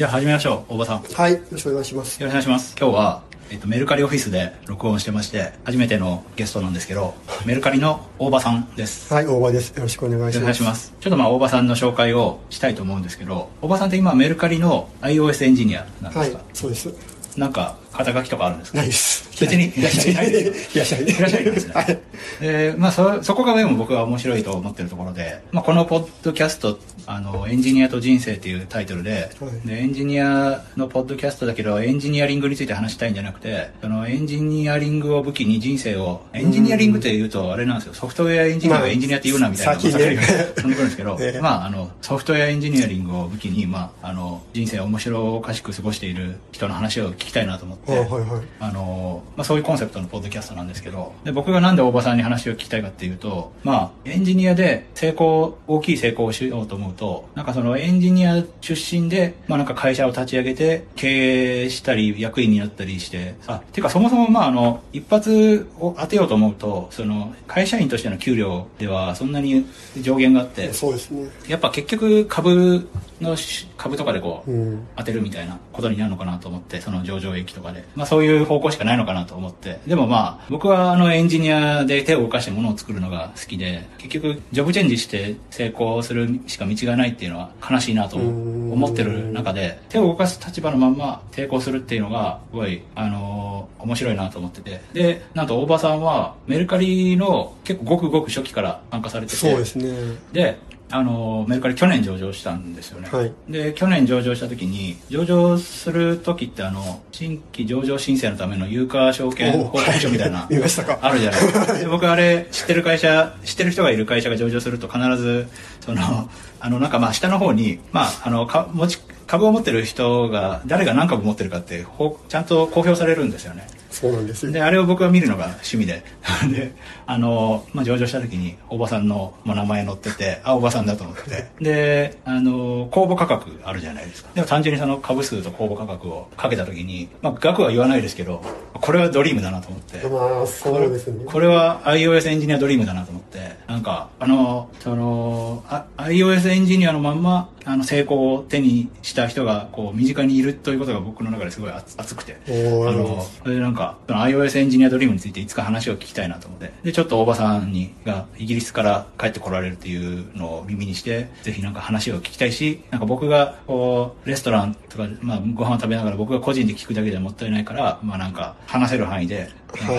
じゃあ始めましょう、大場さん。よはい、よろしくお願いします。ろしくお願いします。今日は、えっと、メルカリオフィスで録音してまして、初めてのゲストなんですけど、メルカリの大場さんです。はい、大場です。よろしくお願いします。お願いします。ちょっとまあ、大場さんの紹介をしたいと思うんですけど、大場さんって今、メルカリの iOS エンジニアなんはいですか、、そうです。なんか、肩書きとかあるんですか？ないです。別にいらっしゃいないいらっしゃい。いらっしゃいですね。はい。で、まあそ、そこがでも僕は面白いと思ってるところで、まあ、このポッドキャスト、あの、エンジニアと人生っていうタイトルで、はいで、エンジニアのポッドキャストだけど、エンジニアリングについて話したいんじゃなくて、そのエンジニアリングを武器に人生を、エンジニアリングって言うとあれなんですよ、ソフトウェアエンジニアがまあエンジニアって言うなみたいな、まさかりが飛んでくるんですけど、ええまあ、あの、ソフトウェアエンジニアリングを武器に、まあ、あの、人生を面白おかしく過ごしている人の話を聞きたいなと思って、あはいはい。あの、まあ、そういうコンセプトのポッドキャストなんですけど、で、僕がなんで大場さんに話を聞きたいかっていうと、まあ、エンジニアで成功、大きい成功をしようと思うと、なんかそのエンジニア出身で、まあなんか会社を立ち上げて、経営したり、役員になったりして、あ、てかそもそもまああの、一発を当てようと思うと、その、会社員としての給料ではそんなに上限があって、そうですね。やっぱ結局株のし、株とかでこう、うん。当てるみたいなことになるのかなと思って、その上場益とかで。まあそういう方向しかないのかなと思って。でもまあ、僕はあのエンジニアで手を動かして物を作るのが好きで、結局ジョブチェンジして成功するしか道がないっていうのは悲しいなと思ってる中で、手を動かす立場のまんま成功するっていうのが、すごい、あのー面白いなと思ってて。で、なんと大場さんはメルカリの結構ごくごく初期から参加されてて、そうですね。で、あの、メルカリ去年上場したんですよね。はいで、去年上場した時に、上場する時ってあの、新規上場申請のための有価証券報告書みたいなお、見ましたかあるじゃないですか。で僕あれ、知ってる会社、知ってる人がいる会社が上場すると必ず、その、あの、なんかまあ下の方に、まあ、あの、か持ち、株を持ってる人が、誰が何株持ってるかって、ほちゃんと公表されるんですよね。そうなんですよ。で、あれを僕は見るのが趣味で。で、あの、まあ、上場した時に、おばさんの名前載ってて、あ、おばさんだと思って。で、あの、公募価格あるじゃないですか。でも単純にその株数と公募価格をかけた時に、まあ、額は言わないですけど、これはドリームだなと思って。まあ、そうですね。これは iOS エンジニアドリームだなと思って、なんか、あの、その、あ iOS エンジニアのまんま、あの、成功を手にした人が、こう、身近にいるということが僕の中ですごい熱熱くて。あの、それでなんか、その iOS エンジニアドリームについていつか話を聞きたいなと思って。で、ちょっと大場さんに、が、イギリスから帰ってこられるっていうのを耳にして、ぜひなんか話を聞きたいし、なんか僕が、こう、レストランとか、まあ、ご飯を食べながら僕が個人で聞くだけではもったいないから、まあなんか、話せる範囲で、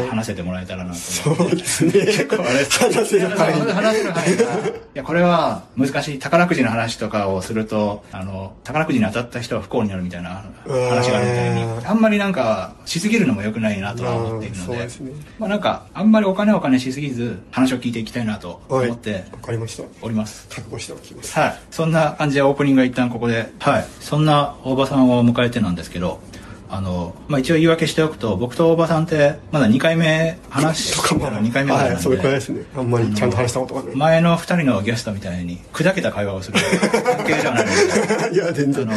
話せてもらえたらなと思って。そうですね。結構あれ話せる範囲いや話せる範囲が。いや、これは難しい。宝くじの話とかをすると、あの、宝くじに当たった人は不幸になるみたいな話があるみたいにう、んあんまりなんか、しすぎるのも良くないなとは思っているのでまあそうですね、まあなんか、あんまりお金お金しすぎず、話を聞いていきたいなとはい。思ってわかりました。おります。覚悟しておきます。はい。そんな感じでオープニングが一旦ここで、はい。そんな大場さんを迎えてなんですけど、あの、まあ、一応言い訳しておくと、僕と大場さんって、まだ2回目、話してたら2回目なんはい、で、それくらいですね。あんまりちゃんと話したことがない。前の2人のゲストみたいに、砕けた会話をする関係じゃないので、いや、全然。ど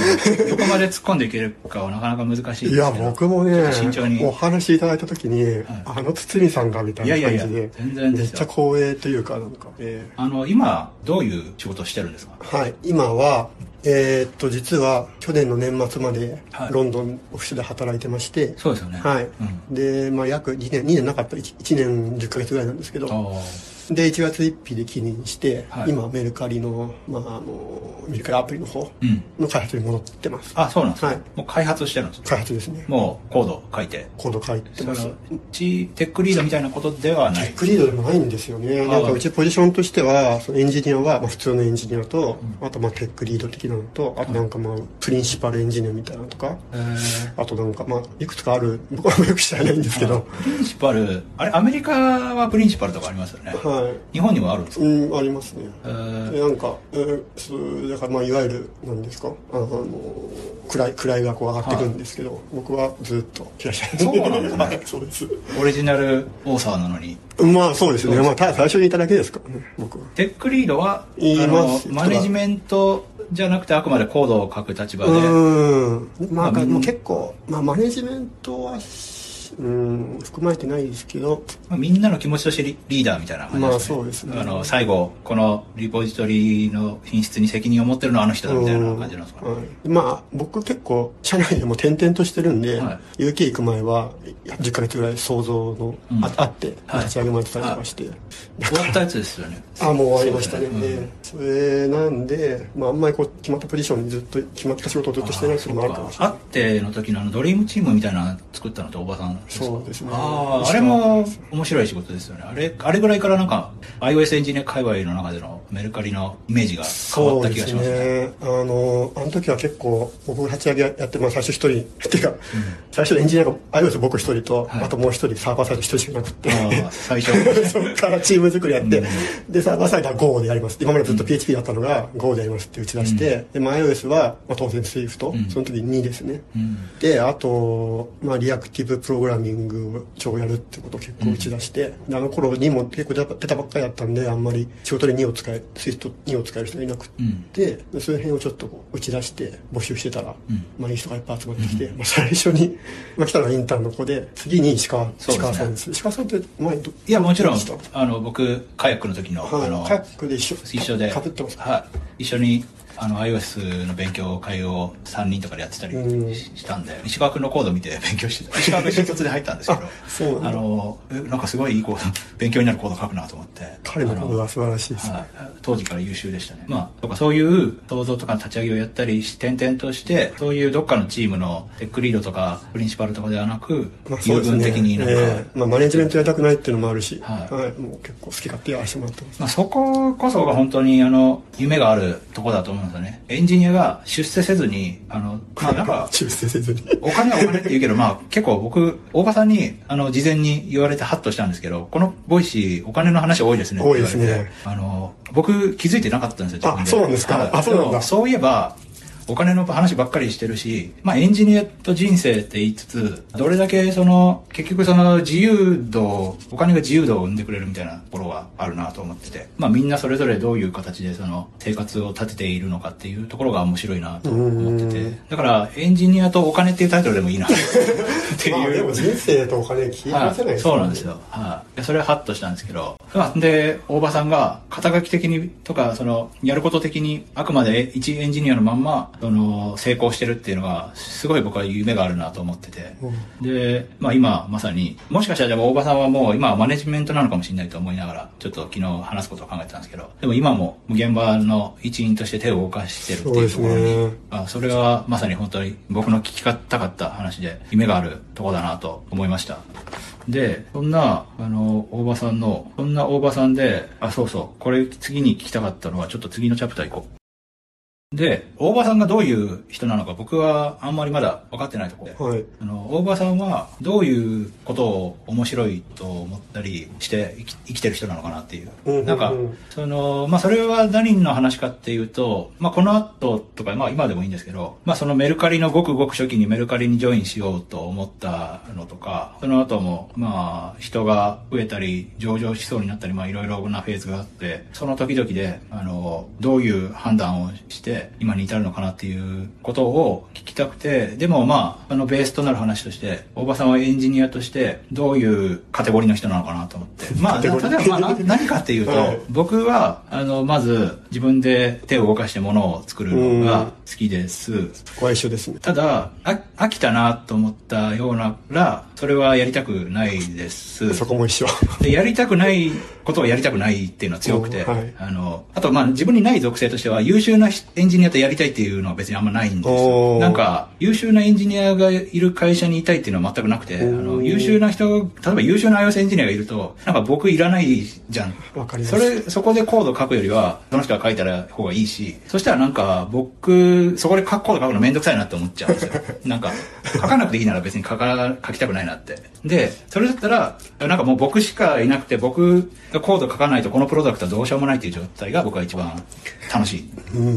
こまで突っ込んでいけるかはなかなか難しい。いや、僕もね慎重に、お話しいただいたときに、あの堤さんがみたいないやいやいや感じで、全然めっちゃ光栄というか、なんか、えあの、今、どういう仕事をしてるんですか？ーはい、今は、えーっと、実は、去年の年末まではい、ロンドンオフィスで働いてまして、そうですよね。はい。うんで、まあ、約2年、2年なかった、1, 1年10ヶ月ぐらいなんですけど、おーで、1月1日で起任して、はい今、メルカリの、まあ、あの、メルカリアプリの方うん。の開発に戻ってます。あ、そうなんですか、はいもう開発してるんですか開発ですね。もうコード書いて。コード書いてます。うち tech lead みたいなことではない tech lead でもないんですよね。あなんかうちポジションとしては、そのエンジニアはまあ普通のエンジニアと、あとまあテックリード的なのと、あとなんかまあ principal engineer みたいなのとか、えーあとなんかまあいくつかある、僕はよく知らないんですけど、プリンシパル、あれ、アメリカは principal とかありますよね。はい。日本にもあるんですか、うん、ありますね。えーでなんか、えーだからまあいわゆる、なんですか、あの、位、位がこう上がってくるんですけど、僕はずっといらっしゃる。そうなんですねはい、そうです。オリジナルオーサーなのに？まあそうですね。まあただ最初にいただけですからね、僕は。テックリードは、あのマネジメントじゃなくてあくまでコードを書く立場で、うん。まあ、う結構、まあ、マネジメントはしうん含まれてないですけど。まあ、みんなの気持ちとしてリリーダーみたいな感じまあですね。そうですね。あの、最後、このリポジトリの品質に責任を持ってるのはあの人だみたいな感じなんですかね。はい、まあ僕結構社内でも転々としてるんで、は UK 行く前は10ヶ月ぐらい想像の、うん。ああってはい。立ち上げましたりとかして、終わったやつですよね。あもう終わりましたね。そね。でそれなんで、まあ、あんまりこう決まったポジションにずっと決まった仕事をずっとしてないっていうのもあるかもしれあない。っての時のあのドリームチームみたいなの作ったのって大場さんですかそうですねああ、あれも面白い仕事ですよね。あれ、あれぐらいからなんか iOS エンジニア界隈の中でのメルカリのイメージが変わった気がしますね。ね。あのあの時は結構僕が立ち上げやって、まあ、最初一人っていうか、最初エンジニアが iOS 僕一人と、はい。あともう一人サーバーサイド一人しかなくて。最初。そっからチーム作りやって、うん。で、サーバーサイドは Go でやります。今までずっと PHP だったのが Go でやりますって打ち出して、で、まあ、iOS は、まあ、当然 Swift、うん。その時2ですね。うん。で、あと、まあ、リアクティブプログラミングを超やるってことを結構打ち出して、であの頃2も結構出た出たばっかりだったんで、あんまり仕事で2を使え、Swift2 を使える人がいなくて、うんで、その辺をちょっとこう打ち出して募集してたら、うんまあ、いい人がいっぱい集まってきて、まあ、最初に、まあ、来たのがインターンの子で、次に石川、ね石川さんです。石川さんって前ど、いや、もちろんあの、僕、カヤックの時の、たはい、あの、カヤックで一緒。一緒で、かぶってますか？はい。一緒に、あの、iOS の勉強会を3人とかでやってたりうんししたんで、石川君のコード見て 勉強してた。石川君新卒で入ったんですけど あ、の、えなんかすごいいいコード、勉強になるコード書くなと思って。彼のコードあは素晴らしいですね。はい、当時から優秀でしたね。まあ、とかそういう創造とかの立ち上げをやったりし、転々として、そういうどっかのチームのテックリードとか、プリンシパルとかではなく、まあ、そうですね。的になんか、ええまあ、マネジメントやりたくないっていうのもあるし、ははいい、もう結構好き勝手やらせてもらってます。まあ、そここそが本当にあの夢があるとこだと思うんですよね。エンジニアが出世せずに、あの、まあなんか、出世せずに。お金はお金って言うけど、まあ結構僕、 oobaさんに、あの、事前に言われてハッとしたんですけど、この Voicy お金の話多いですね。多いですねあの、僕気づいてなかったんですよ、あそうなんですかはいあそうなんだそういえば、お金の話ばっかりしてるし、まあエンジニアと人生って言いつつ、どれだけその、結局その自由度、お金が自由度を生んでくれるみたいなところはあるなと思ってて、まあみんなそれぞれどういう形でその生活を立てているのかっていうところが面白いなと思ってて、だからエンジニアとお金っていうタイトルでもいいなっていう。まあ、でも人生とお金切り離せないはい、そうなんですよ。はい、でそれはハッとしたんですけど、まあで、大場さんが肩書き的にとか、その、やること的に、あくまで一エンジニアのまんま、その、成功してるっていうのが、すごい僕は夢があるなと思ってて。で、まあ今、まさに、もしかしたらでも大場さんはもう今はマネジメントなのかもしれないと思いながら、ちょっと昨日話すことを考えてたんですけど、でも今も現場の一員として手を動かしてるっていうところに、そあそれがまさに本当に僕の聞きたかった話で夢があるとこだなと思いました。で、そんな、あの、大場さんの、そんな大場さんで、あ、そうそう、これ次に聞きたかったのは、ちょっと次のチャプター行こう。で、大場さんがどういう人なのか僕はあんまりまだ分かってないところで、はい。あの、大場さんはどういうことを面白いと思ったりして生き生きてる人なのかなっていう。うんうんうんなんか、その、まあ、それは何の話かっていうと、まあ、この後とか、まあ、今でもいいんですけど、まあ、そのメルカリのごくごく初期にメルカリにジョインしようと思ったのとか、その後も、まあ、人が増えたり、上場しそうになったり、まあ、いろいろなフェーズがあって、その時々で、あの、どういう判断をして、今に至るのかなっていうことを聞きたくて、でもまあ、あの、ベースとなる話として、大場さんはエンジニアとして、どういうカテゴリーの人なのかなと思って。まあ、例えば、まあ、な何かっていうと、はい僕は、あの、まず、自分で手を動かして物を作るのが好きです。そこは一緒ですね。ただ、あ飽きたなと思ったようなら、それはやりたくないです。そこも一緒。で、やりたくないことをやりたくないっていうのは強くて、はいあの、あとまあ自分にない属性としては優秀なエンジニアとやりたいっていうのは別にあんまないんですよ。なんか、優秀なエンジニアがいる会社にいたいっていうのは全くなくて、あの、優秀な人、例えば優秀な iOS エンジニアがいると、なんか僕いらないじゃん。わかりますそれ、そこでコード書くよりは、その人が書いたら方がいいし、そしたらなんか僕、そこで書くコード書くのめんどくさいなって思っちゃうんですよ。なんか、書かなくていいなら別に書か、書きたくないなって。で、それだったら、なんかもう僕しかいなくて、僕がコード書かないとこのプロダクトはどうしようもないっていう状態が僕は一番楽しい。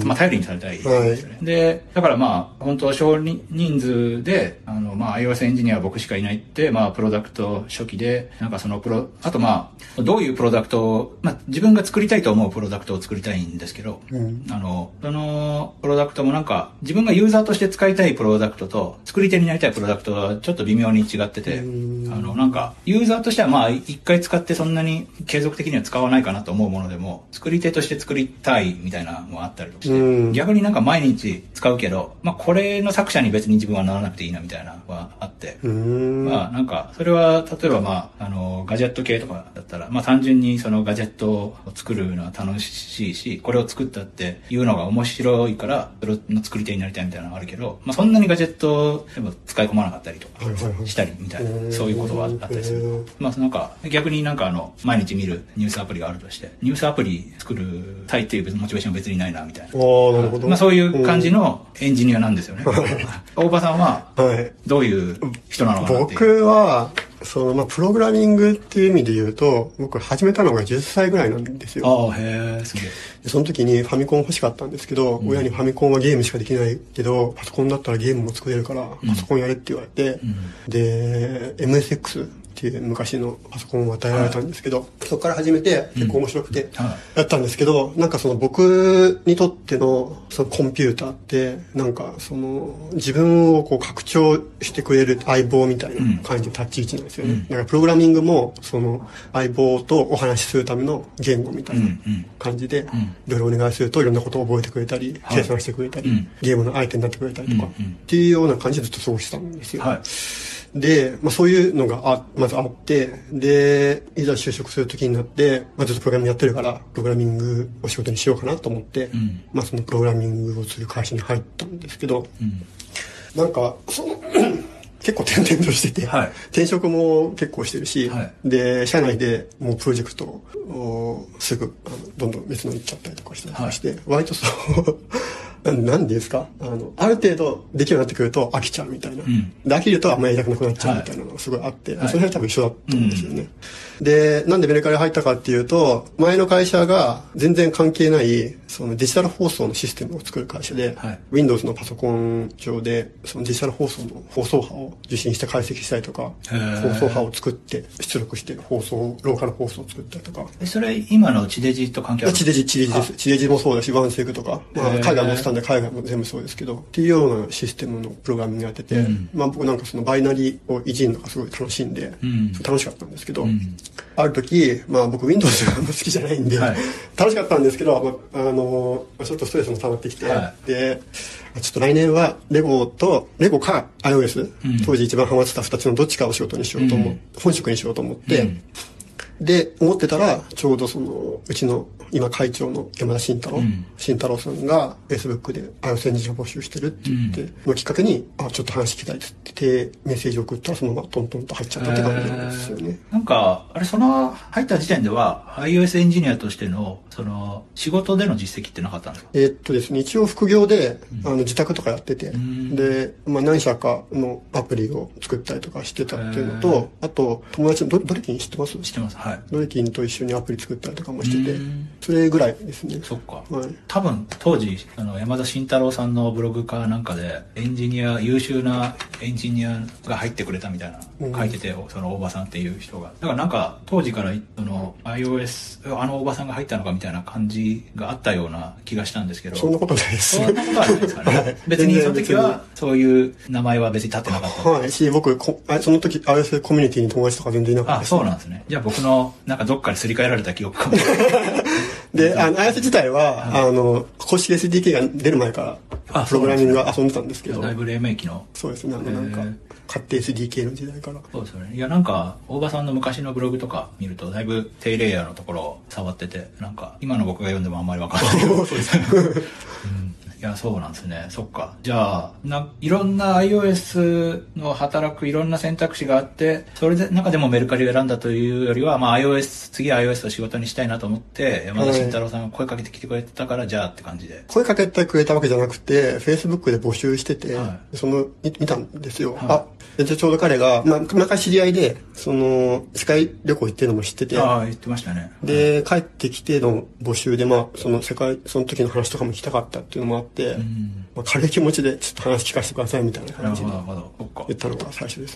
まあ頼りにされたいですよね。で、だからまあ、本当少人数で、あの、まあ iOS エンジニアは僕しかいないって、まあプロダクト初期で、なんかそのプロ、あとまあ、どういうプロダクトを、まあ自分が作りたいと思うプロダクトを作りたいんですけど、うんあの、そのプロダクトもなんか、自分がユーザーとして使いたいプロダクトと、と、作り手になりたいプロダクトはちょっと微妙に違ってて、あうん。の、なんか、ユーザーとしてはまあ、一回使ってそんなに継続的には使わないかなと思うものでも、作り手として作りたいみたいなのもあったりとかして、うん。逆になんか毎日使うけど、まあ、これの作者に別に自分はならなくていいなみたいなのはあって。まあなんか、それは例えばまあ、あの、ガジェット系とかだったら、まあ単純にそのガジェットを作るのは楽しいし、これを作ったっていうのが面白いから、それの作り手になりたいみたいなのがあるけど、まあそんなにガジェットをでも使い込まなかったりとかしたりみたいな、うんそういうことはあったりする。まあなんか、逆になんかあの、毎日見るニュースアプリがあるとして、ニュースアプリ作るたいっていうモチベーションは別にないなみたいな。ああ、なるほど。まあそういう感じのエンジニアなんですよね。大場さんは。どういう人なのかなっていう。僕は、その、まあ、プログラミングっていう意味で言うと、僕始めたのが10歳ぐらいなんですよ。ああ、へえ、その時にファミコン欲しかったんですけど、親にファミコンはゲームしかできないけど、パソコンだったらゲームも作れるから、パソコンやれって言われて、で、MSX っていう昔のパソコンを与えられたんですけど、そこから始めて結構面白くてはやったんですけど、なんかその僕にとってのそのコンピューターって、なんかその自分をこう拡張してくれる相棒みたいな感じの立ち位置なんですよね。だからプログラミングもその相棒とお話しするための言語みたいなうんうん感じで、いろいろお願いするといろんなことを覚えてくれたり、はい。計算してくれたり、うん。ゲームの相手になってくれたりとか、うんうんっていうような感じでずっと過ごしてたんですよ。はい。で、まあそういうのがあ、まずあって、で、いざ就職する時になって、まあずっとプログラミングやってるから、プログラミングを仕事にしようかなと思って、んまあそのプログラミングをする会社に入ったんですけど、うん。なんか、その、結構転々としてて、はい転職も結構してるし、はいで、社内でもうプロジェクトをすぐ、あのどんどん別のに行っちゃったりとかしたりとかして、割とそう、なんなんですか？あの、ある程度できるようになってくると飽きちゃうみたいな。んで、飽きるとあんまりやりたくなくなっちゃうみたいなのがすごいあって、はいその辺は多分一緒だったんですよね。で、なんでメルカリ入ったかっていうと、前の会社が全然関係ない、そのデジタル放送のシステムを作る会社で、はい。Windows のパソコン上で、そのデジタル放送の放送波を受信して解析したりとか、放送波を作って出力して放送、ローカル放送を作ったりとか、えそれ、今の地デジと関係ある地デジ、地デジです。地デジもそうだし、ワンセグとか、まあ、海外もしたんで海外も全部そうですけど、っていうようなシステムのプログラミングやってて、うん。まあ僕なんかそのバイナリーをいじるのがすごい楽しいんで、ん。楽しかったんですけど、ん。ある時、まあ僕 Windows があんま好きじゃないんで、はい。楽しかったんですけど、まあ、あの、ちょっとストレスも溜まってきて、はで、ちょっと来年はレゴと、レゴか iOS、ん。当時一番ハマってた二つのどっちかを仕事にしようと思う、うん。本職にしようと思って、うんで、思ってたら、ちょうどその、うちの今会長の山田慎太郎、ん。慎太郎さんが Facebook で iOS エンジニア募集してるって言って、のきっかけに、あ、ちょっと話聞きたいって言って、メッセージを送ったらそのままトントンと入っちゃったって感じなんですよね。なんか、あれ、その、入った時点では、iOS エンジニアとしての、その、仕事での実績ってなかったんですか？えーっとですね、一応副業で、あの、自宅とかやってて、ん。で、まあ何社かのアプリを作ったりとかしてたっていうのへー。と、あと、友達のドドリキン知ってます？知ってます。はい。ドリキンと一緒にアプリ作ったりとかもしててうん、それぐらいですね。そっか。はい。多分、当時、あの、山田慎太郎さんのブログかなんかで、エンジニア、優秀なエンジニアが入ってくれたみたいな、うん書いてて、その大場さんっていう人が。だからなんか、当時から、その、iOS、あの大場さんが入ったのかみたいな感じがあったような気がしたんですけど。そんなことないです。そんなことはないですかね。はい別にその時は、そういう名前は別に立ってなかった。はい。し、僕、こあその時、iOS コミュニティに友達とか全然いなかったあ。そうなんですね。じゃあ僕の、なんかどっかですり替えられた記憶かも。で、あの、iOS 自体は、あの、公式 SDK が出る前かあら、プログラミングが遊んでたんですけど、だいぶ黎明期の。そうですね、あの、なんかへー、勝手 SDK の時代から。そうですよね。いや、なんか、大場さんの昔のブログとか見ると、だいぶ低レイヤーのところを触ってて、なんか、今の僕が読んでもあんまりわかんないけど。そうです。うんいや、そうなんですね。そっか。じゃあ、な、いろんな iOS の働くいろんな選択肢があって、それで中でもメルカリを選んだというよりは、まあ iOS、次は iOS を仕事にしたいなと思って、山田慎太郎さんが声かけてきてくれてたから、じゃあって感じで。声かけてくれたわけじゃなくて、Facebook で募集してて、はその、み見たんですよ。はいあ、でちょうど彼が、まあ、毎回知り合いで、その、世界旅行行ってるのも知ってて、ああ、言ってましたね。で、帰ってきての募集で、まあ、その世界、その時の話とかも聞きたかったっていうのもあって、んまあ、軽い気持ちでちょっと話聞かせてくださいみたいな感じで。言ったのが最初です。